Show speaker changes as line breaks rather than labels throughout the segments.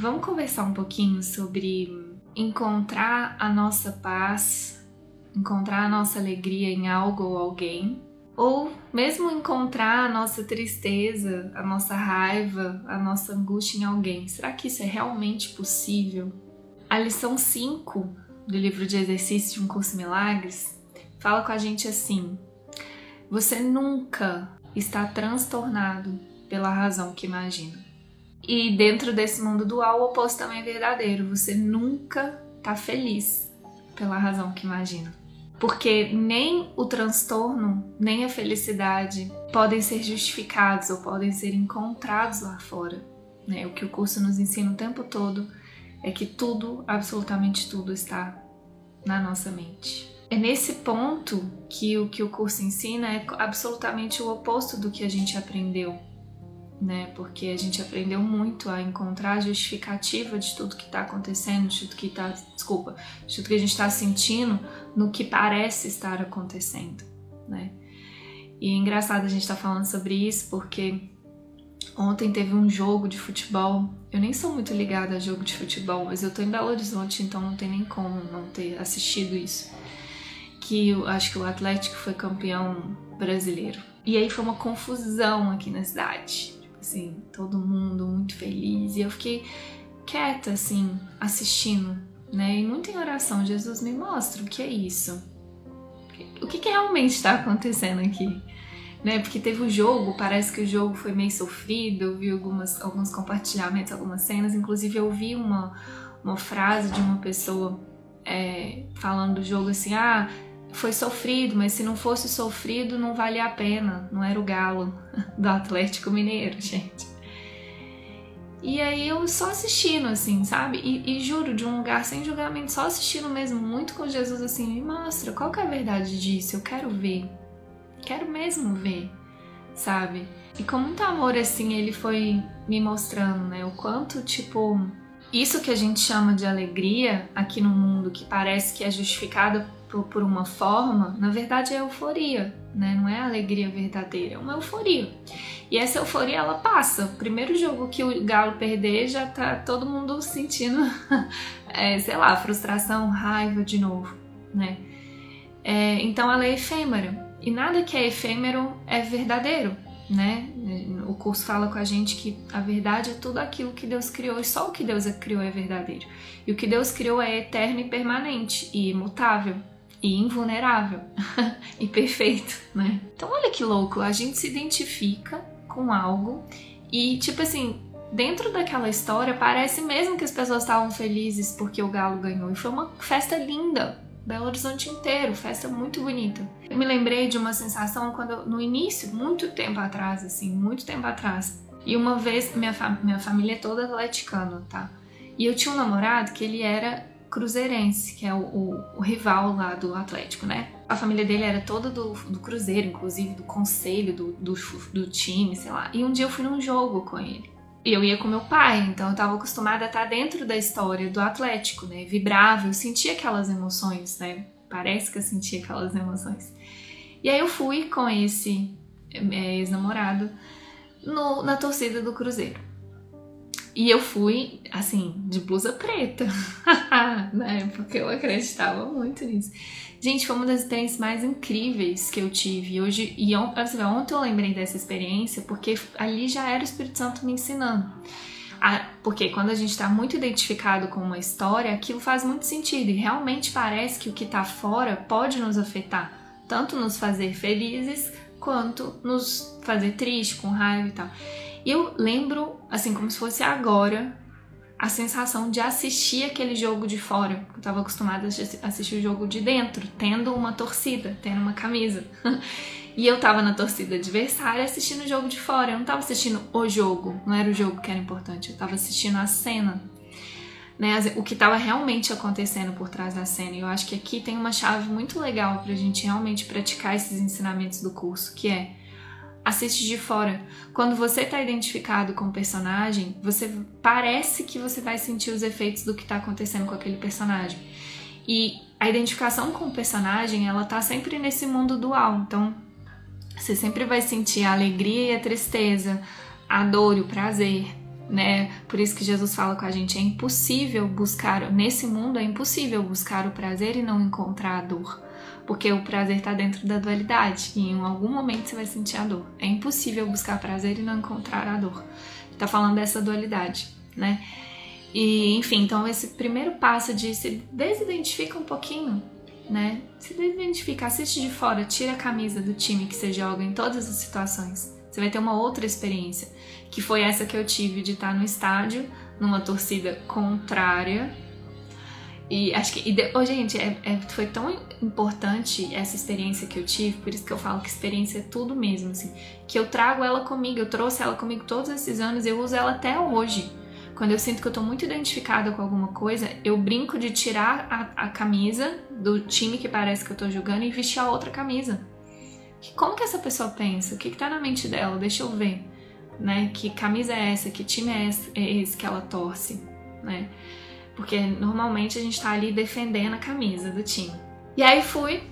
vamos conversar um pouquinho sobre encontrar a nossa paz, encontrar a nossa alegria em algo ou alguém, ou mesmo encontrar a nossa tristeza, a nossa raiva, a nossa angústia em alguém. Será que isso é realmente possível? A lição 5 do livro de exercícios de um curso Milagres fala com a gente assim: você nunca está transtornado pela razão que imagina. E dentro desse mundo dual, o oposto também é verdadeiro. Você nunca está feliz pela razão que imagina. Porque nem o transtorno, nem a felicidade podem ser justificados ou podem ser encontrados lá fora. Né? O que o curso nos ensina o tempo todo é que tudo, absolutamente tudo, está na nossa mente. É nesse ponto que o que o curso ensina é absolutamente o oposto do que a gente aprendeu, né? Porque a gente aprendeu muito a encontrar a justificativa de tudo que está acontecendo, de tudo que está, desculpa, de tudo que a gente está sentindo no que parece estar acontecendo, né? E é engraçado a gente estar tá falando sobre isso porque ontem teve um jogo de futebol. Eu nem sou muito ligada a jogo de futebol, mas eu tô em Belo Horizonte, então não tem nem como não ter assistido isso que acho que o Atlético foi campeão brasileiro. E aí foi uma confusão aqui na cidade. Assim, todo mundo muito feliz. E eu fiquei quieta, assim, assistindo, né? E muito em oração. Jesus me mostra o que é isso. O que, que realmente está acontecendo aqui? Né? Porque teve o jogo, parece que o jogo foi meio sofrido. Eu vi algumas, alguns compartilhamentos, algumas cenas. Inclusive, eu vi uma, uma frase de uma pessoa é, falando do jogo assim: ah foi sofrido, mas se não fosse sofrido, não valia a pena. Não era o galo do Atlético Mineiro, gente. E aí eu só assistindo, assim, sabe? E, e, juro, de um lugar sem julgamento, só assistindo mesmo, muito com Jesus, assim, me mostra qual que é a verdade disso, eu quero ver. Quero mesmo ver, sabe? E com muito amor, assim, ele foi me mostrando, né? O quanto, tipo, isso que a gente chama de alegria aqui no mundo, que parece que é justificada por, por uma forma, na verdade é euforia, né? Não é alegria verdadeira, é uma euforia. E essa euforia ela passa. O primeiro jogo que o Galo perder já tá todo mundo sentindo, é, sei lá, frustração, raiva de novo, né? É, então ela é efêmera. E nada que é efêmero é verdadeiro, né? O curso fala com a gente que a verdade é tudo aquilo que Deus criou e só o que Deus criou é verdadeiro. E o que Deus criou é eterno e permanente e imutável e invulnerável e perfeito, né? Então olha que louco, a gente se identifica com algo e tipo assim, dentro daquela história parece mesmo que as pessoas estavam felizes porque o Galo ganhou e foi uma festa linda, Belo Horizonte inteiro, festa muito bonita. Eu me lembrei de uma sensação quando no início, muito tempo atrás, assim, muito tempo atrás. E uma vez minha, minha família é toda atleticana, tá? E eu tinha um namorado que ele era cruzeirense, que é o, o, o, rival lá do Atlético, né? A família dele era toda do, do Cruzeiro, inclusive do conselho do, do, do, time, sei lá. E um dia eu fui num jogo com ele. E eu ia com meu pai, então eu estava acostumada a estar dentro da história do Atlético, né? Vibrava, eu sentia aquelas emoções, né? Parece que eu sentia aquelas emoções. E aí eu fui com esse é, ex-namorado na torcida do Cruzeiro. E eu fui, assim, de blusa preta, né? Porque eu acreditava muito nisso. Gente, foi uma das experiências mais incríveis que eu tive. Hoje, e ontem, ontem eu lembrei dessa experiência porque ali já era o Espírito Santo me ensinando. porque quando a gente está muito identificado com uma história, aquilo faz muito sentido e realmente parece que o que está fora pode nos afetar, tanto nos fazer felizes quanto nos fazer triste, com raiva e tal. E eu lembro, assim, como se fosse agora, a sensação de assistir aquele jogo de fora. Eu estava acostumada a assistir o jogo de dentro, tendo uma torcida, tendo uma camisa. e eu estava na torcida adversária assistindo o jogo de fora. Eu não estava assistindo o jogo, não era o jogo que era importante, eu estava assistindo a cena. Né, o que estava realmente acontecendo por trás da cena. E eu acho que aqui tem uma chave muito legal para a gente realmente praticar esses ensinamentos do curso, que é assiste de fora. Quando você está identificado com o personagem, você parece que você vai sentir os efeitos do que está acontecendo com aquele personagem. E a identificação com o personagem, ela tá sempre nesse mundo dual. Então, você sempre vai sentir a alegria e a tristeza, a dor e o prazer, né? Por isso que Jesus fala com a gente, é impossível buscar, nesse mundo é impossível buscar o prazer e não encontrar a dor. Porque o prazer está dentro da dualidade e em algum momento você vai sentir a dor. É impossível buscar prazer e não encontrar a dor. Tá falando dessa dualidade, né? E, enfim, então esse primeiro passo de se desidentifica um pouquinho, né? Se desidentifica, assiste de fora, tira a camisa do time que você joga em todas as situações. Você vai ter uma outra experiência, que foi essa que eu tive de estar no estádio, numa torcida contrária. E acho que. E de, oh, gente, é, é, foi tão importante essa experiência que eu tive, por isso que eu falo que experiência é tudo mesmo, assim. Que eu trago ela comigo, eu trouxe ela comigo todos esses anos, eu uso ela até hoje. Quando eu sinto que eu tô muito identificada com alguma coisa, eu brinco de tirar a, a camisa do time que parece que eu tô jogando e vestir a outra camisa. Como que essa pessoa pensa? O que, que tá na mente dela? Deixa eu ver. Né? Que camisa é essa? Que time é esse, é esse que ela torce? Né? Porque normalmente a gente tá ali defendendo a camisa do time. E aí fui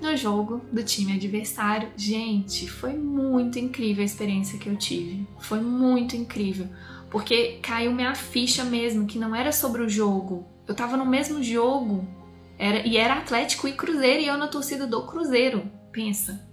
no jogo do time adversário. Gente, foi muito incrível a experiência que eu tive. Foi muito incrível porque caiu minha ficha mesmo, que não era sobre o jogo. Eu tava no mesmo jogo. Era, e era Atlético e Cruzeiro, e eu na torcida do Cruzeiro. Pensa.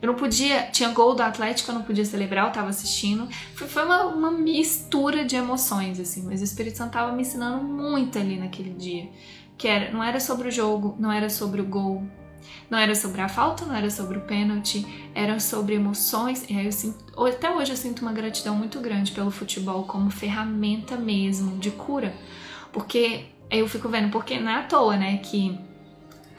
Eu não podia. Tinha gol do Atlético, eu não podia celebrar, eu tava assistindo. Foi, foi uma, uma, mistura de emoções, assim. Mas o Espírito Santo tava me ensinando muito ali naquele dia. Que era, não era sobre o jogo, não era sobre o gol, não era sobre a falta, não era sobre o pênalti, era sobre emoções. E aí eu sinto, até hoje eu sinto uma gratidão muito grande pelo futebol como ferramenta mesmo de cura. Porque eu fico vendo, porque não é à toa, né, que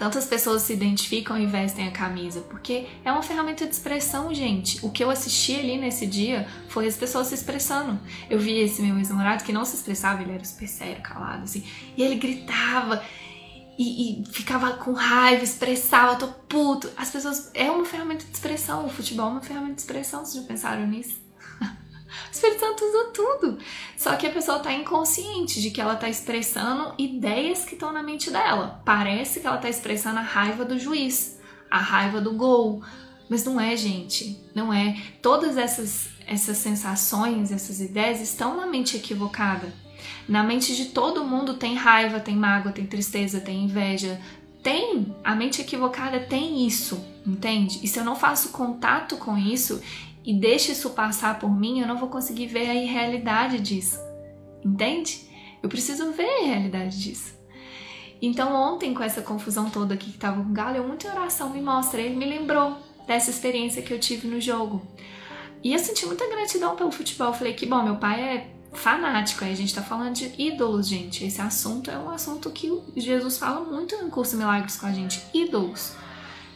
tantas pessoas se identificam e vestem a camisa, porque é uma ferramenta de expressão, gente. O que eu assisti ali nesse dia foi as pessoas se expressando. Eu vi esse meu ex-namorado que não se expressava, ele era super sério, calado, assim, e ele gritava e, e, ficava com raiva, expressava, tô puto. As pessoas. É uma ferramenta de expressão. O futebol é uma ferramenta de expressão, vocês já pensaram nisso? O Espírito Santo usa tudo. Só que a pessoa tá inconsciente de que ela tá expressando ideias que estão na mente dela. Parece que ela tá expressando a raiva do juiz, a raiva do gol. Mas não é, gente. Não é. Todas essas, essas sensações, essas ideias estão na mente equivocada. Na mente de todo mundo tem raiva, tem mágoa, tem tristeza, tem inveja. Tem, a mente equivocada tem isso, entende? E se eu não faço contato com isso e deixo isso passar por mim, eu não vou conseguir ver a irrealidade disso, entende? Eu preciso ver a realidade disso. Então, ontem, com essa confusão toda aqui que tava com o Galo, eu muito em oração me mostra, ele me lembrou dessa experiência que eu tive no jogo. E eu senti muita gratidão pelo futebol. Eu falei que, bom, meu pai é fanático. Aí a gente tá falando de ídolos, gente. Esse assunto é um assunto que Jesus fala muito no curso Milagres com a gente. Ídolos.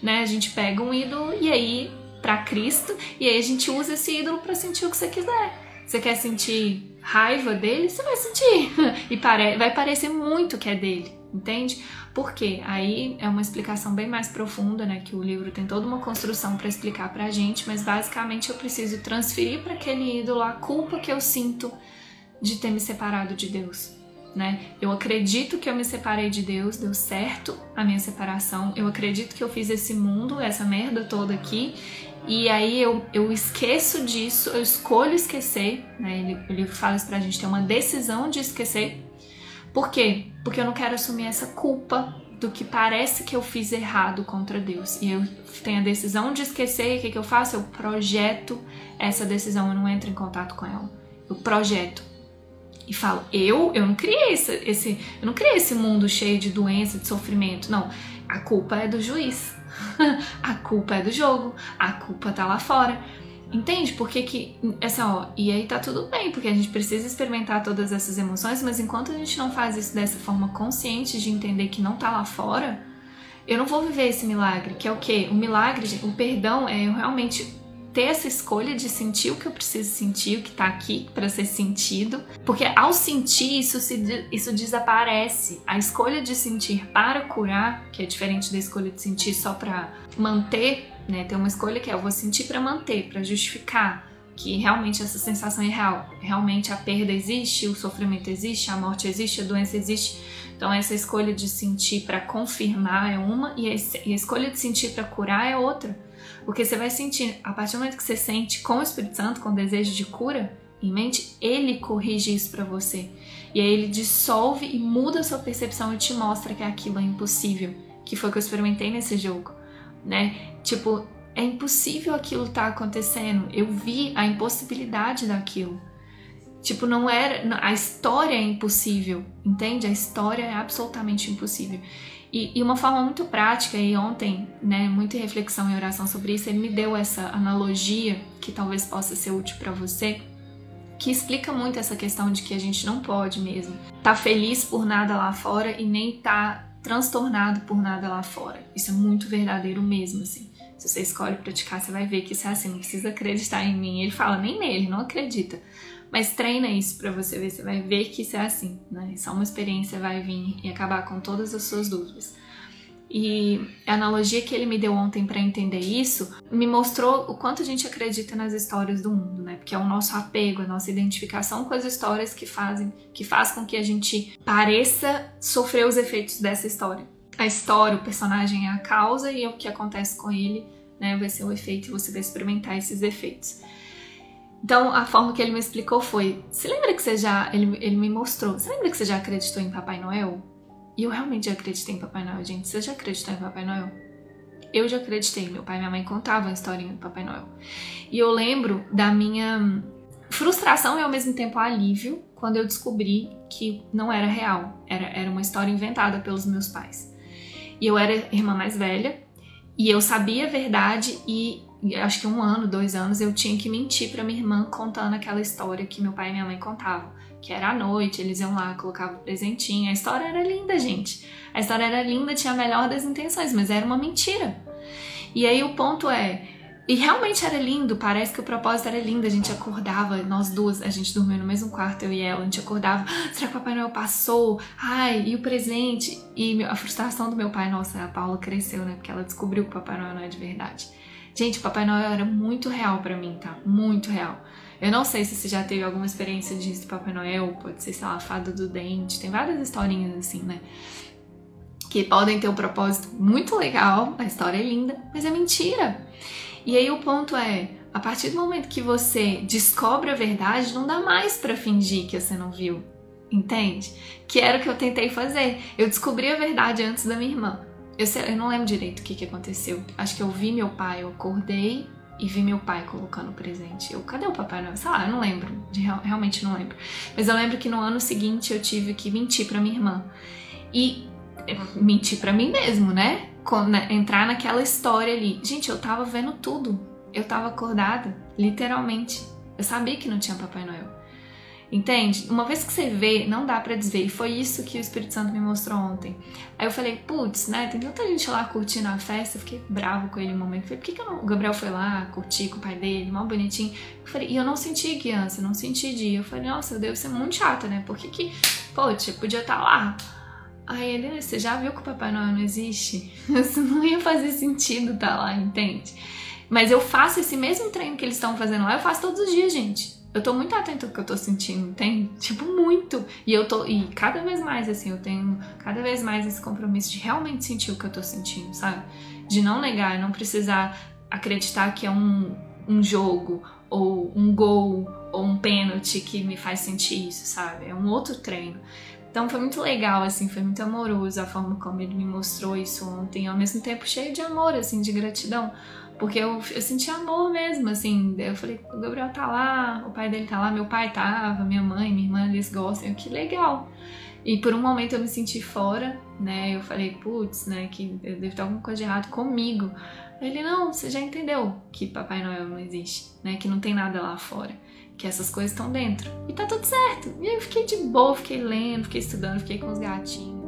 Né? A gente pega um ídolo e aí para Cristo e aí a gente usa esse ídolo para sentir o que você quiser. Você quer sentir raiva dele? Você vai sentir. E pare vai parecer muito que é dele, entende? Por quê? Aí é uma explicação bem mais profunda, né? Que o livro tem toda uma construção para explicar pra gente, mas basicamente eu preciso transferir para aquele ídolo a culpa que eu sinto de ter me separado de Deus. Né? Eu acredito que eu me separei de Deus, deu certo a minha separação. Eu acredito que eu fiz esse mundo, essa merda toda aqui, e aí eu, eu esqueço disso, eu escolho esquecer. Né? Ele, livro fala isso pra gente ter uma decisão de esquecer. Por quê? Porque eu não quero assumir essa culpa do que parece que eu fiz errado contra Deus. E eu tenho a decisão de esquecer, o que, que eu faço? Eu projeto essa decisão, eu não entro em contato com ela. Eu projeto e falo, eu, eu não criei esse, esse, eu não criei esse mundo cheio de doença, de sofrimento. Não, a culpa é do juiz. a culpa é do jogo. A culpa tá lá fora. Entende? Porque que, assim, ó, e aí tá tudo bem, porque a gente precisa experimentar todas essas emoções, mas enquanto a gente não faz isso dessa forma consciente de entender que não tá lá fora, eu não vou viver esse milagre, que é o quê? O milagre, o perdão é eu realmente ter essa escolha de sentir o que eu preciso sentir, o que tá aqui para ser sentido, porque ao sentir isso se, isso desaparece. A escolha de sentir para curar, que é diferente da escolha de sentir só para manter, né? Tem uma escolha que é eu vou sentir para manter, para justificar que realmente essa sensação é real. Realmente a perda existe, o sofrimento existe, a morte existe, a doença existe. Então essa escolha de sentir para confirmar é uma e a escolha de sentir para curar é outra. Porque você vai sentir, a partir do momento que você sente com o Espírito Santo, com o desejo de cura, em mente, ele corrige isso para você. E aí ele dissolve e muda a sua percepção e te mostra que aquilo é impossível, que foi o que eu experimentei nesse jogo, né? Tipo, é impossível aquilo tá acontecendo. Eu vi a impossibilidade daquilo. Tipo, não era. A história é impossível, entende? A história é absolutamente impossível. E, e, uma forma muito prática, e ontem, né, muita reflexão e oração sobre isso, ele me deu essa analogia que talvez possa ser útil para você, que explica muito essa questão de que a gente não pode mesmo tá feliz por nada lá fora e nem tá transtornado por nada lá fora. Isso é muito verdadeiro mesmo, assim. Se você escolhe praticar, você vai ver que isso é assim, não precisa acreditar em mim. Ele fala nem nele, não acredita. Mas treina isso para você ver, você vai ver que isso é assim, né? Só uma experiência vai vir e acabar com todas as suas dúvidas. E a analogia que ele me deu ontem para entender isso me mostrou o quanto a gente acredita nas histórias do mundo, né? Porque é o nosso apego, a nossa identificação com as histórias que fazem, que faz com que a gente pareça sofrer os efeitos dessa história. A história, o personagem é a causa e o que acontece com ele, né, vai ser o efeito e você vai experimentar esses efeitos. Então, a forma que ele me explicou foi: você lembra que você já. Ele, ele me mostrou, você lembra que você já acreditou em Papai Noel? E eu realmente acreditei em Papai Noel, gente. Você já acreditou em Papai Noel? Eu já acreditei. Meu pai e minha mãe contavam a historinha do Papai Noel. E eu lembro da minha frustração e ao mesmo tempo alívio quando eu descobri que não era real. Era, era uma história inventada pelos meus pais. E eu era irmã mais velha. E eu sabia a verdade e acho que um ano, dois anos, eu tinha que mentir para minha irmã contando aquela história que meu pai e minha mãe contavam. Que era à noite, eles iam lá, colocavam presentinho. A história era linda, gente. A história era linda, tinha a melhor das intenções, mas era uma mentira. E aí o ponto é. E realmente era lindo, parece que o propósito era lindo. A gente acordava, nós duas, a gente dormia no mesmo quarto, eu e ela, a gente acordava, ah, será que o Papai Noel passou? Ai, e o presente? E a frustração do meu pai, nossa, a Paula cresceu, né? Porque ela descobriu que o Papai Noel não é de verdade. Gente, Papai Noel era muito real para mim, tá? Muito real. Eu não sei se você já teve alguma experiência disso Papai Noel, pode ser, sei lá, fada do dente, tem várias historinhas assim, né? Que podem ter um propósito muito legal, a história é linda, mas é mentira. E aí o ponto é, a partir do momento que você descobre a verdade, não dá mais para fingir que você não viu. Entende? Que era o que eu tentei fazer. Eu descobri a verdade antes da minha irmã. Eu, sei, eu não lembro direito o que, que aconteceu. Acho que eu vi meu pai, eu acordei e vi meu pai colocando o presente. Eu, cadê o Papai Noel? Sei lá, eu não lembro. De, realmente não lembro. Mas eu lembro que no ano seguinte eu tive que mentir para minha irmã. E mentir para mim mesmo, né? né? Entrar naquela história ali. Gente, eu tava vendo tudo. Eu tava acordada, literalmente. Eu sabia que não tinha Papai Noel. Entende? Uma vez que você vê, não dá para desver. E foi isso que o Espírito Santo me mostrou ontem. Aí eu falei, putz, né? Tem tanta gente lá curtindo a festa. Eu fiquei bravo com ele um momento. falei, por que, que não... o Gabriel foi lá curtir com o pai dele, mal bonitinho? Eu falei, e eu não senti guiança, não senti dia. Eu falei, nossa, eu devo ser muito chata, né? Por que que, poxa, podia estar tá lá? Aí ele, você já viu que o Papai Noel não existe? Isso não ia fazer sentido estar tá lá, entende? Mas eu faço esse mesmo treino que eles estão fazendo lá, eu faço todos os dias, gente eu tô muito atento ao que eu tô sentindo, tem tipo muito. E eu tô e cada vez mais assim, eu tenho cada vez mais esse compromisso de realmente sentir o que eu tô sentindo, sabe? De não negar, não precisar acreditar que é um, um jogo ou um gol ou um pênalti que me faz sentir isso, sabe? É um outro treino. Então foi muito legal, assim, foi muito amoroso a forma como ele me mostrou isso ontem, ao mesmo tempo cheio de amor, assim, de gratidão porque eu, eu senti amor mesmo, assim. Eu falei, o Gabriel tá lá, o pai dele tá lá, meu pai tava, minha mãe, minha irmã, eles gostam. Eu, que legal. E por um momento eu me senti fora, né? Eu falei, putz, né? Que deve ter alguma coisa de errado comigo. Ele, não, você já entendeu que Papai Noel não existe, né? Que não tem nada lá fora. Que essas coisas estão dentro. E tá tudo certo. E eu fiquei de boa, fiquei lendo, fiquei estudando, fiquei com os gatinhos.